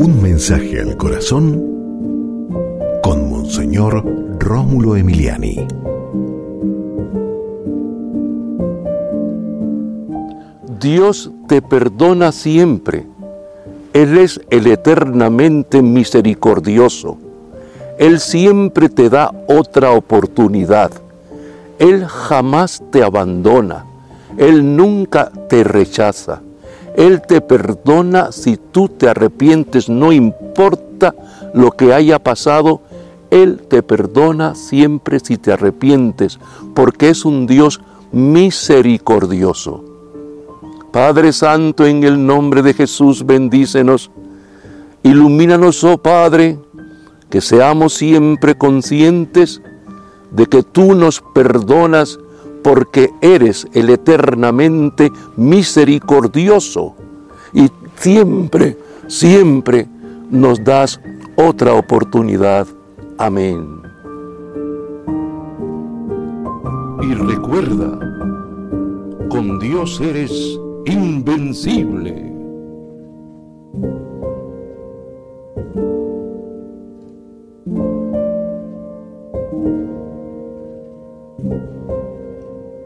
Un mensaje al corazón con Monseñor Rómulo Emiliani. Dios te perdona siempre. Él es el eternamente misericordioso. Él siempre te da otra oportunidad. Él jamás te abandona. Él nunca te rechaza. Él te perdona si tú te arrepientes, no importa lo que haya pasado, Él te perdona siempre si te arrepientes, porque es un Dios misericordioso. Padre Santo, en el nombre de Jesús, bendícenos. Ilumínanos, oh Padre, que seamos siempre conscientes de que tú nos perdonas porque eres el eternamente misericordioso y siempre, siempre nos das otra oportunidad. Amén. Y recuerda, con Dios eres invencible.